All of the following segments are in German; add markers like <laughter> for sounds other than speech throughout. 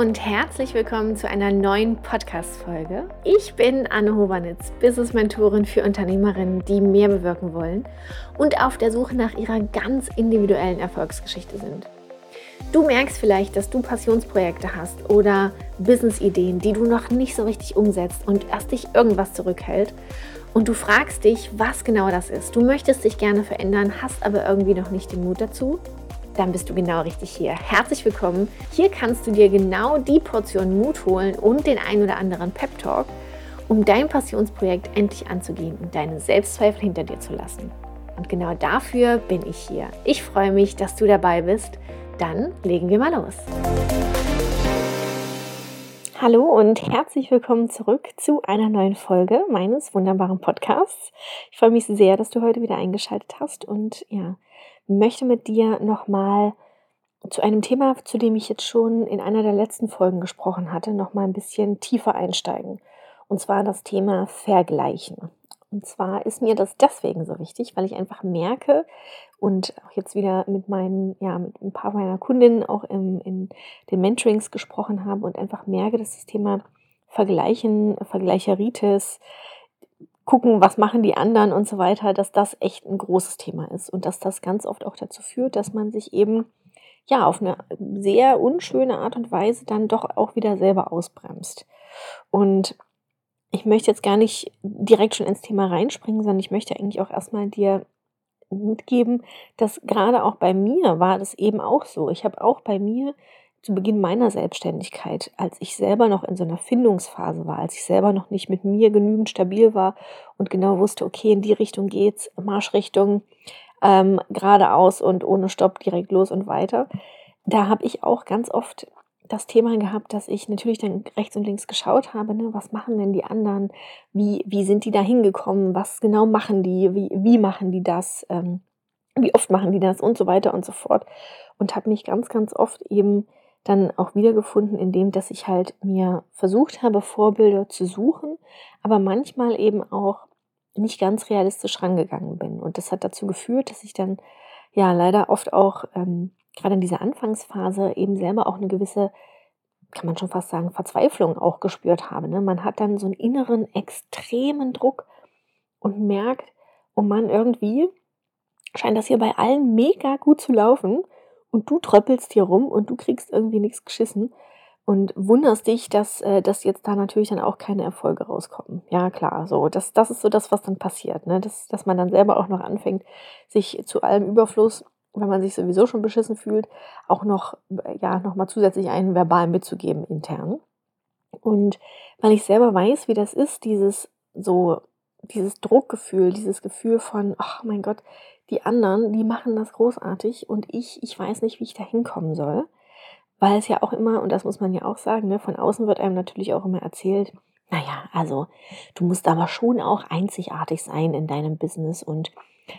und herzlich willkommen zu einer neuen Podcast-Folge. Ich bin Anne Hobanitz, Business-Mentorin für Unternehmerinnen, die mehr bewirken wollen und auf der Suche nach ihrer ganz individuellen Erfolgsgeschichte sind. Du merkst vielleicht, dass du Passionsprojekte hast oder Business-Ideen, die du noch nicht so richtig umsetzt und erst dich irgendwas zurückhält. Und du fragst dich, was genau das ist. Du möchtest dich gerne verändern, hast aber irgendwie noch nicht den Mut dazu dann bist du genau richtig hier. Herzlich willkommen. Hier kannst du dir genau die Portion Mut holen und den ein oder anderen Pep Talk, um dein Passionsprojekt endlich anzugehen und deine Selbstzweifel hinter dir zu lassen. Und genau dafür bin ich hier. Ich freue mich, dass du dabei bist. Dann legen wir mal los. Hallo und herzlich willkommen zurück zu einer neuen Folge meines wunderbaren Podcasts. Ich freue mich sehr, dass du heute wieder eingeschaltet hast und ja, möchte mit dir nochmal zu einem Thema, zu dem ich jetzt schon in einer der letzten Folgen gesprochen hatte, nochmal ein bisschen tiefer einsteigen. Und zwar das Thema Vergleichen. Und zwar ist mir das deswegen so wichtig, weil ich einfach merke und auch jetzt wieder mit meinen, ja, mit ein paar meiner Kundinnen auch im, in den Mentorings gesprochen habe und einfach merke, dass das Thema Vergleichen, Vergleicheritis, gucken, was machen die anderen und so weiter, dass das echt ein großes Thema ist und dass das ganz oft auch dazu führt, dass man sich eben ja auf eine sehr unschöne Art und Weise dann doch auch wieder selber ausbremst. Und ich möchte jetzt gar nicht direkt schon ins Thema reinspringen, sondern ich möchte eigentlich auch erstmal dir mitgeben, dass gerade auch bei mir war das eben auch so. Ich habe auch bei mir zu Beginn meiner Selbstständigkeit, als ich selber noch in so einer Findungsphase war, als ich selber noch nicht mit mir genügend stabil war und genau wusste, okay, in die Richtung geht's, Marschrichtung, ähm, geradeaus und ohne Stopp direkt los und weiter. Da habe ich auch ganz oft das Thema gehabt, dass ich natürlich dann rechts und links geschaut habe, ne, was machen denn die anderen, wie, wie sind die da hingekommen, was genau machen die, wie, wie machen die das, ähm, wie oft machen die das? Und so weiter und so fort. Und habe mich ganz, ganz oft eben dann auch wiedergefunden, indem dass ich halt mir versucht habe, Vorbilder zu suchen, aber manchmal eben auch nicht ganz realistisch rangegangen bin. Und das hat dazu geführt, dass ich dann ja leider oft auch ähm, gerade in dieser Anfangsphase eben selber auch eine gewisse, kann man schon fast sagen, Verzweiflung auch gespürt habe. Ne? Man hat dann so einen inneren extremen Druck und merkt, oh Mann, irgendwie scheint das hier bei allen mega gut zu laufen und du tröppelst hier rum und du kriegst irgendwie nichts geschissen und wunderst dich, dass, äh, dass jetzt da natürlich dann auch keine Erfolge rauskommen. Ja, klar, so, das, das ist so das, was dann passiert, ne? dass, dass man dann selber auch noch anfängt, sich zu allem Überfluss, wenn man sich sowieso schon beschissen fühlt, auch noch, ja, noch mal zusätzlich einen verbal mitzugeben intern. Und weil ich selber weiß, wie das ist, dieses so, dieses Druckgefühl, dieses Gefühl von, ach mein Gott, die anderen, die machen das großartig und ich, ich weiß nicht, wie ich da hinkommen soll. Weil es ja auch immer, und das muss man ja auch sagen, ne, von außen wird einem natürlich auch immer erzählt, naja, also du musst aber schon auch einzigartig sein in deinem Business und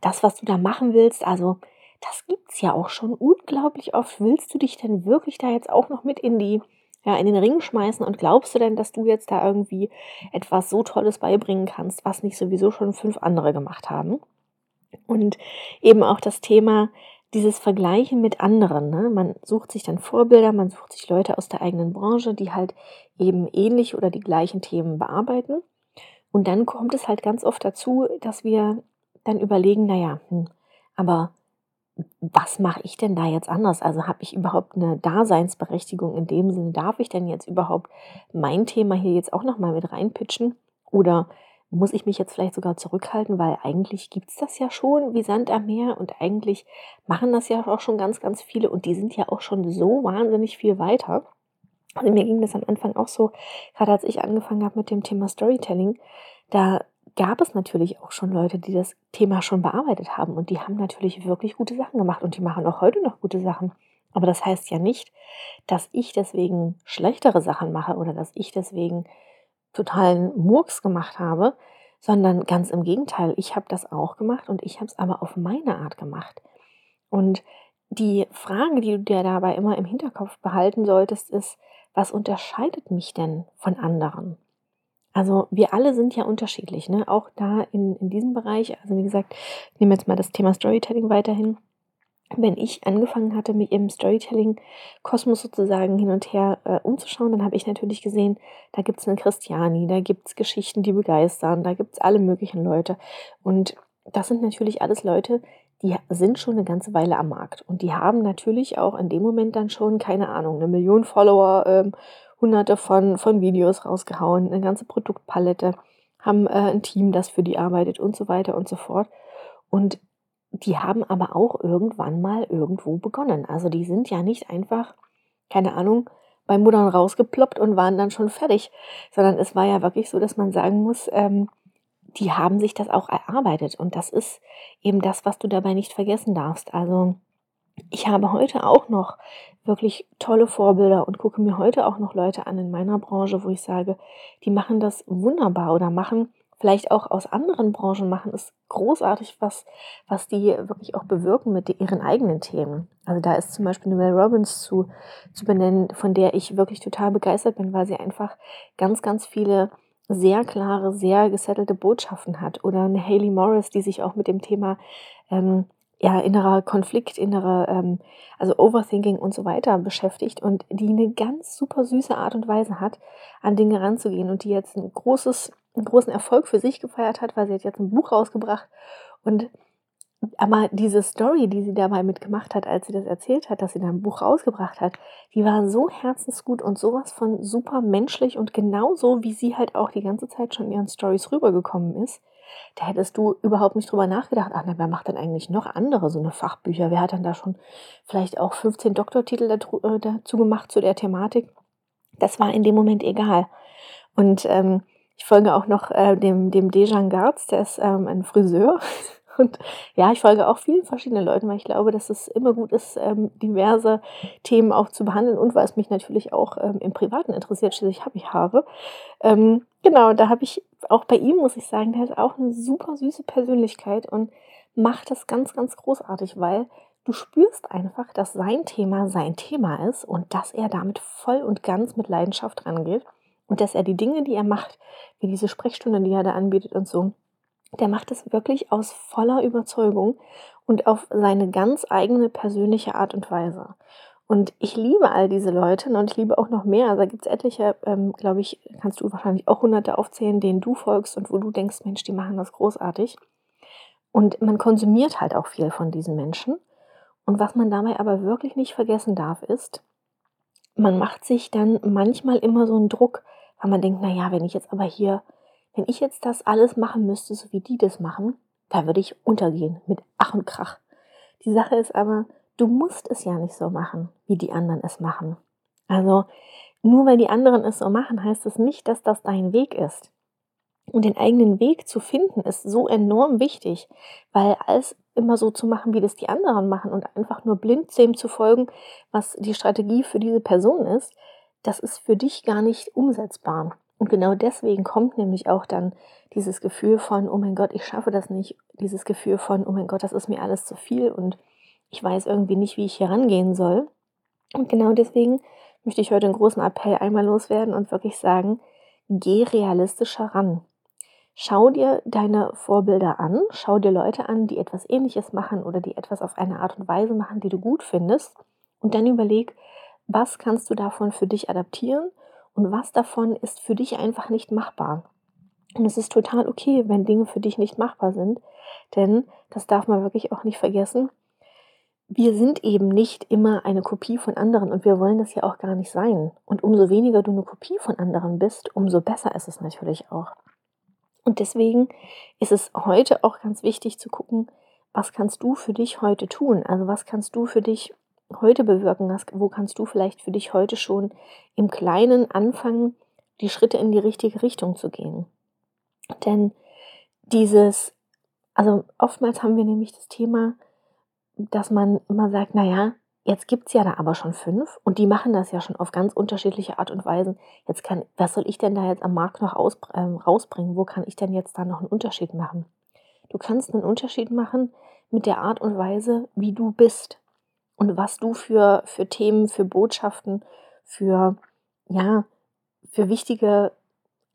das, was du da machen willst, also das gibt es ja auch schon unglaublich oft. Willst du dich denn wirklich da jetzt auch noch mit in die, ja, in den Ring schmeißen und glaubst du denn, dass du jetzt da irgendwie etwas so Tolles beibringen kannst, was nicht sowieso schon fünf andere gemacht haben? Und eben auch das Thema, dieses Vergleichen mit anderen. Ne? Man sucht sich dann Vorbilder, man sucht sich Leute aus der eigenen Branche, die halt eben ähnlich oder die gleichen Themen bearbeiten. Und dann kommt es halt ganz oft dazu, dass wir dann überlegen, naja, hm, aber was mache ich denn da jetzt anders? Also habe ich überhaupt eine Daseinsberechtigung in dem Sinne? Darf ich denn jetzt überhaupt mein Thema hier jetzt auch nochmal mit reinpitchen? Oder muss ich mich jetzt vielleicht sogar zurückhalten, weil eigentlich gibt es das ja schon wie Sand am Meer und eigentlich machen das ja auch schon ganz, ganz viele und die sind ja auch schon so wahnsinnig viel weiter. Also mir ging das am Anfang auch so, gerade als ich angefangen habe mit dem Thema Storytelling, da gab es natürlich auch schon Leute, die das Thema schon bearbeitet haben und die haben natürlich wirklich gute Sachen gemacht und die machen auch heute noch gute Sachen. Aber das heißt ja nicht, dass ich deswegen schlechtere Sachen mache oder dass ich deswegen totalen Murks gemacht habe, sondern ganz im Gegenteil, ich habe das auch gemacht und ich habe es aber auf meine Art gemacht. Und die Frage, die du dir dabei immer im Hinterkopf behalten solltest, ist, was unterscheidet mich denn von anderen? Also wir alle sind ja unterschiedlich, ne? auch da in, in diesem Bereich. Also wie gesagt, ich nehme jetzt mal das Thema Storytelling weiterhin. wenn ich angefangen hatte, mich im Storytelling-Kosmos sozusagen hin und her äh, umzuschauen, dann habe ich natürlich gesehen, da gibt es eine Christiani, da gibt es Geschichten, die begeistern, da gibt es alle möglichen Leute. Und das sind natürlich alles Leute, die sind schon eine ganze Weile am Markt. Und die haben natürlich auch in dem Moment dann schon, keine Ahnung, eine Million Follower, ähm, hunderte von, von Videos rausgehauen, eine ganze Produktpalette, haben äh, ein Team, das für die arbeitet und so weiter und so fort. Und die haben aber auch irgendwann mal irgendwo begonnen. Also die sind ja nicht einfach, keine Ahnung, bei Muttern rausgeploppt und waren dann schon fertig, sondern es war ja wirklich so, dass man sagen muss, ähm, die haben sich das auch erarbeitet. Und das ist eben das, was du dabei nicht vergessen darfst. Also ich habe heute auch noch wirklich tolle Vorbilder und gucke mir heute auch noch Leute an in meiner Branche, wo ich sage, die machen das wunderbar oder machen vielleicht auch aus anderen Branchen machen es großartig, was, was die wirklich auch bewirken mit ihren eigenen Themen. Also da ist zum Beispiel Mel Robbins zu, zu benennen, von der ich wirklich total begeistert bin, weil sie einfach ganz, ganz viele sehr klare, sehr gesettelte Botschaften hat. Oder eine Hayley Morris, die sich auch mit dem Thema ähm, ja, innerer Konflikt, innere, ähm, also Overthinking und so weiter beschäftigt und die eine ganz super süße Art und Weise hat, an Dinge ranzugehen und die jetzt ein großes, einen großen Erfolg für sich gefeiert hat, weil sie hat jetzt ein Buch rausgebracht und aber diese Story, die sie dabei mitgemacht hat, als sie das erzählt hat, dass sie da ein Buch rausgebracht hat, die war so herzensgut und sowas von super menschlich und genauso, wie sie halt auch die ganze Zeit schon in ihren Stories rübergekommen ist. Da hättest du überhaupt nicht drüber nachgedacht, ach, na, wer macht denn eigentlich noch andere so eine Fachbücher? Wer hat dann da schon vielleicht auch 15 Doktortitel dazu, äh, dazu gemacht zu der Thematik? Das war in dem Moment egal. Und ähm, ich folge auch noch äh, dem, dem Dejan Garz, der ist ähm, ein Friseur. <laughs> Und ja, ich folge auch vielen verschiedenen Leuten, weil ich glaube, dass es immer gut ist, ähm, diverse Themen auch zu behandeln und weil es mich natürlich auch ähm, im Privaten interessiert. Schließlich habe ich Haare. Ähm, genau, da habe ich auch bei ihm, muss ich sagen, der hat auch eine super süße Persönlichkeit und macht das ganz, ganz großartig, weil du spürst einfach, dass sein Thema sein Thema ist und dass er damit voll und ganz mit Leidenschaft rangeht und dass er die Dinge, die er macht, wie diese Sprechstunde, die er da anbietet und so, der macht es wirklich aus voller Überzeugung und auf seine ganz eigene persönliche Art und Weise. Und ich liebe all diese Leute und ich liebe auch noch mehr. Also da gibt es etliche, ähm, glaube ich, kannst du wahrscheinlich auch hunderte aufzählen, denen du folgst und wo du denkst, Mensch, die machen das großartig. Und man konsumiert halt auch viel von diesen Menschen. Und was man dabei aber wirklich nicht vergessen darf, ist, man macht sich dann manchmal immer so einen Druck, weil man denkt, naja, wenn ich jetzt aber hier, wenn ich jetzt das alles machen müsste, so wie die das machen, da würde ich untergehen mit Ach und Krach. Die Sache ist aber, du musst es ja nicht so machen, wie die anderen es machen. Also nur weil die anderen es so machen, heißt es nicht, dass das dein Weg ist. Und den eigenen Weg zu finden ist so enorm wichtig, weil alles immer so zu machen, wie das die anderen machen und einfach nur blind dem zu folgen, was die Strategie für diese Person ist, das ist für dich gar nicht umsetzbar. Und genau deswegen kommt nämlich auch dann dieses Gefühl von, oh mein Gott, ich schaffe das nicht, dieses Gefühl von, oh mein Gott, das ist mir alles zu viel und ich weiß irgendwie nicht, wie ich hier rangehen soll. Und genau deswegen möchte ich heute einen großen Appell einmal loswerden und wirklich sagen, geh realistischer ran. Schau dir deine Vorbilder an, schau dir Leute an, die etwas Ähnliches machen oder die etwas auf eine Art und Weise machen, die du gut findest. Und dann überleg, was kannst du davon für dich adaptieren und was davon ist für dich einfach nicht machbar. Und es ist total okay, wenn Dinge für dich nicht machbar sind, denn das darf man wirklich auch nicht vergessen wir sind eben nicht immer eine Kopie von anderen und wir wollen das ja auch gar nicht sein. Und umso weniger du eine Kopie von anderen bist, umso besser ist es natürlich auch. Und deswegen ist es heute auch ganz wichtig zu gucken, was kannst du für dich heute tun? Also was kannst du für dich heute bewirken? Was, wo kannst du vielleicht für dich heute schon im Kleinen anfangen, die Schritte in die richtige Richtung zu gehen? Denn dieses, also oftmals haben wir nämlich das Thema, dass man immer sagt, naja, jetzt gibt es ja da aber schon fünf und die machen das ja schon auf ganz unterschiedliche Art und Weisen. Jetzt kann, was soll ich denn da jetzt am Markt noch aus, äh, rausbringen? Wo kann ich denn jetzt da noch einen Unterschied machen? Du kannst einen Unterschied machen mit der Art und Weise, wie du bist und was du für, für Themen, für Botschaften, für, ja, für wichtige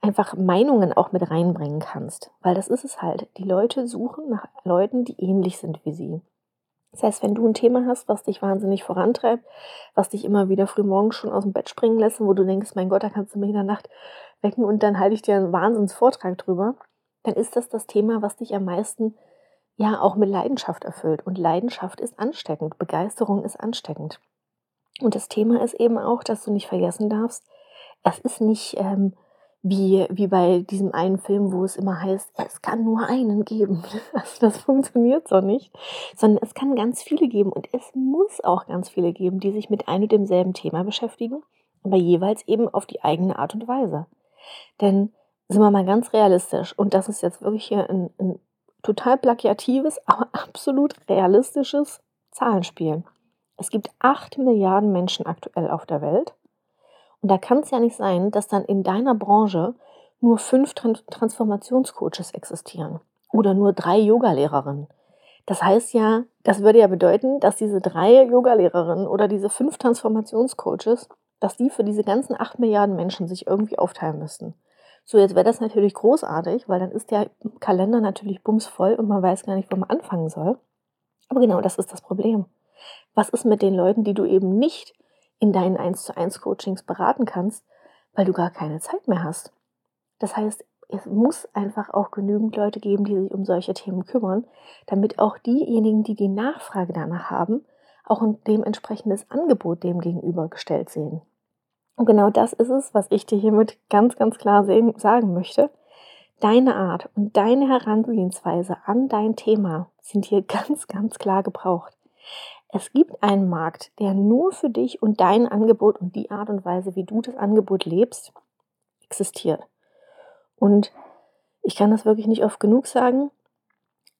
einfach Meinungen auch mit reinbringen kannst. Weil das ist es halt. Die Leute suchen nach Leuten, die ähnlich sind wie sie. Das heißt, wenn du ein Thema hast, was dich wahnsinnig vorantreibt, was dich immer wieder früh morgens schon aus dem Bett springen lässt, wo du denkst, mein Gott, da kannst du mich in der Nacht wecken und dann halte ich dir einen Wahnsinnsvortrag drüber, dann ist das das Thema, was dich am meisten ja auch mit Leidenschaft erfüllt. Und Leidenschaft ist ansteckend, Begeisterung ist ansteckend. Und das Thema ist eben auch, dass du nicht vergessen darfst, es ist nicht ähm, wie, wie bei diesem einen Film, wo es immer heißt, es kann nur einen geben. <laughs> Also das funktioniert so nicht, sondern es kann ganz viele geben und es muss auch ganz viele geben, die sich mit einem und demselben Thema beschäftigen, aber jeweils eben auf die eigene Art und Weise. Denn sind wir mal ganz realistisch und das ist jetzt wirklich hier ein, ein total plagiatives, <laughs> aber absolut realistisches Zahlenspiel. Es gibt 8 Milliarden Menschen aktuell auf der Welt. Und da kann es ja nicht sein, dass dann in deiner Branche nur fünf Transformationscoaches existieren oder nur drei Yogalehrerinnen. Das heißt ja, das würde ja bedeuten, dass diese drei Yogalehrerinnen oder diese fünf Transformationscoaches, dass die für diese ganzen 8 Milliarden Menschen sich irgendwie aufteilen müssten. So, jetzt wäre das natürlich großartig, weil dann ist der Kalender natürlich bumsvoll und man weiß gar nicht, wo man anfangen soll. Aber genau das ist das Problem. Was ist mit den Leuten, die du eben nicht in deinen 1 zu 1 Coachings beraten kannst, weil du gar keine Zeit mehr hast? Das heißt, es muss einfach auch genügend Leute geben, die sich um solche Themen kümmern, damit auch diejenigen, die die Nachfrage danach haben, auch ein dementsprechendes Angebot dem gegenübergestellt sehen. Und genau das ist es, was ich dir hiermit ganz, ganz klar sehen, sagen möchte. Deine Art und deine Herangehensweise an dein Thema sind hier <laughs> ganz, ganz klar gebraucht. Es gibt einen Markt, der nur für dich und dein Angebot und die Art und Weise, wie du das Angebot lebst, existiert. Und ich kann das wirklich nicht oft genug sagen.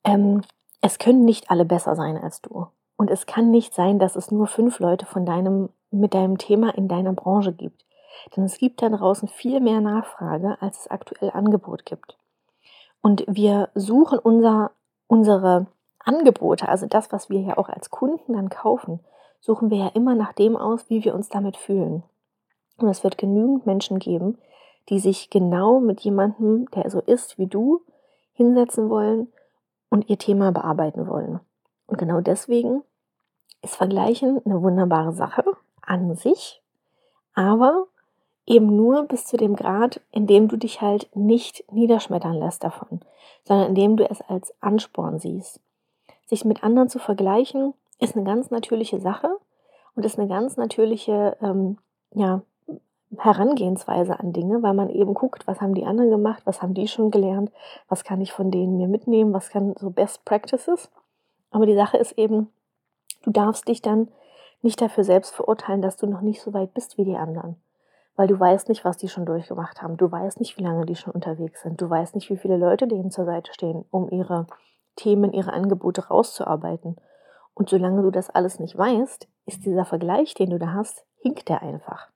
Ähm, es können nicht alle besser sein als du. Und es kann nicht sein, dass es nur fünf Leute von deinem, mit deinem Thema in deiner Branche gibt. Denn es gibt da draußen viel mehr Nachfrage, als es aktuell Angebot gibt. Und wir suchen unser, unsere Angebote, also das, was wir ja auch als Kunden dann kaufen, suchen wir ja immer nach dem aus, wie wir uns damit fühlen. Und es wird genügend Menschen geben, die sich genau mit jemandem, der so ist wie du, hinsetzen wollen und ihr Thema bearbeiten wollen. Und genau deswegen ist Vergleichen eine wunderbare Sache an sich, aber eben nur bis zu dem Grad, in dem du dich halt nicht niederschmettern lässt davon, sondern in dem du es als Ansporn siehst. Sich mit anderen zu vergleichen, ist eine ganz natürliche Sache und ist eine ganz natürliche ähm, ja, Herangehensweise an Dinge, weil man eben guckt, was haben die anderen gemacht, was haben die schon gelernt, was kann ich von denen mir mitnehmen, was kann so Best Practices. Aber die Sache ist eben, du darfst dich dann nicht dafür selbst verurteilen, dass du noch nicht so weit bist wie die anderen. Weil du weißt nicht, was die schon durchgemacht haben. Du weißt nicht, wie lange die schon unterwegs sind. Du weißt nicht, wie viele Leute denen zur Seite stehen, um ihre Themen, ihre Angebote rauszuarbeiten. Und solange du das alles nicht weißt, ist dieser Vergleich, den du da hast, hinkt der einfach.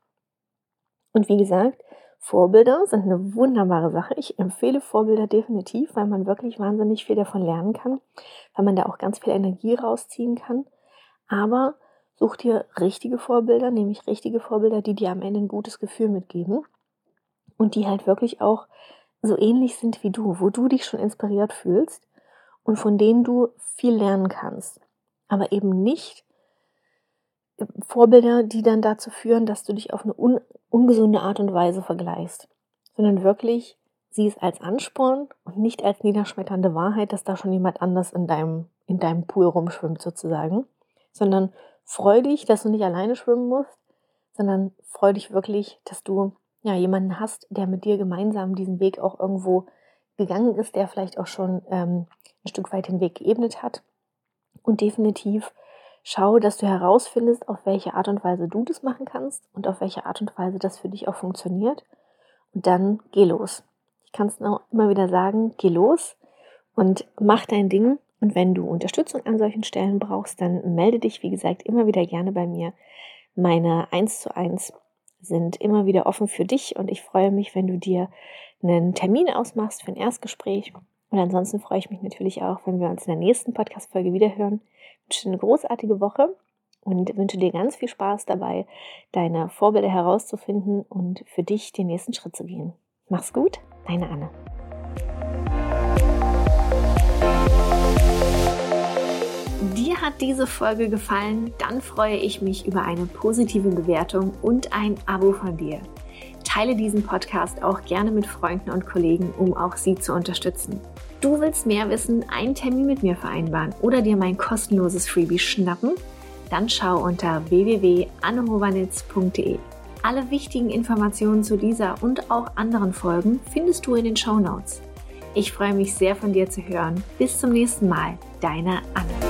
Und wie gesagt, Vorbilder sind eine wunderbare Sache. Ich empfehle Vorbilder definitiv, weil man wirklich wahnsinnig viel davon lernen kann, weil man da auch ganz viel Energie rausziehen kann. Aber such dir richtige Vorbilder, nämlich richtige Vorbilder, die dir am Ende ein gutes Gefühl mitgeben und die halt wirklich auch so ähnlich sind wie du, wo du dich schon inspiriert fühlst und von denen du viel lernen kannst. Aber eben nicht Vorbilder, die dann dazu führen, dass du dich auf eine un ungesunde Art und Weise vergleichst, sondern wirklich sieh es als Ansporn und nicht als niederschmetternde Wahrheit, dass da schon jemand anders in deinem, in deinem Pool rumschwimmt sozusagen, sondern freu dich, dass du nicht alleine schwimmen musst, sondern freu dich wirklich, dass du ja jemanden hast, der mit dir gemeinsam diesen Weg auch irgendwo gegangen ist, der vielleicht auch schon ähm, ein Stück weit den Weg geebnet hat und definitiv Schau, dass du herausfindest, auf welche Art und Weise du das machen kannst und auf welche Art und Weise das für dich auch funktioniert. Und dann geh los. Ich kann es immer wieder sagen, geh los und mach dein Ding. Und wenn du Unterstützung an solchen Stellen brauchst, dann melde dich, wie gesagt, immer wieder gerne bei mir. Meine 1 zu 1 sind immer wieder offen für dich und ich freue mich, wenn du dir einen Termin ausmachst für ein Erstgespräch. Und ansonsten freue ich mich natürlich auch, wenn wir uns in der nächsten Podcast-Folge wiederhören wünsche dir eine großartige Woche und wünsche dir ganz viel Spaß dabei, deine Vorbilder herauszufinden und für dich den nächsten Schritt zu gehen. Mach's gut, deine Anne. Hat diese Folge gefallen, dann freue ich mich über eine positive Bewertung und ein Abo von dir. Teile diesen Podcast auch gerne mit Freunden und Kollegen, um auch sie zu unterstützen. Du willst mehr wissen, einen Termin mit mir vereinbaren oder dir mein kostenloses Freebie schnappen? Dann schau unter www.annehovanitz.de. Alle wichtigen Informationen zu dieser und auch anderen Folgen findest du in den Show Notes. Ich freue mich sehr von dir zu hören. Bis zum nächsten Mal, deine Anne.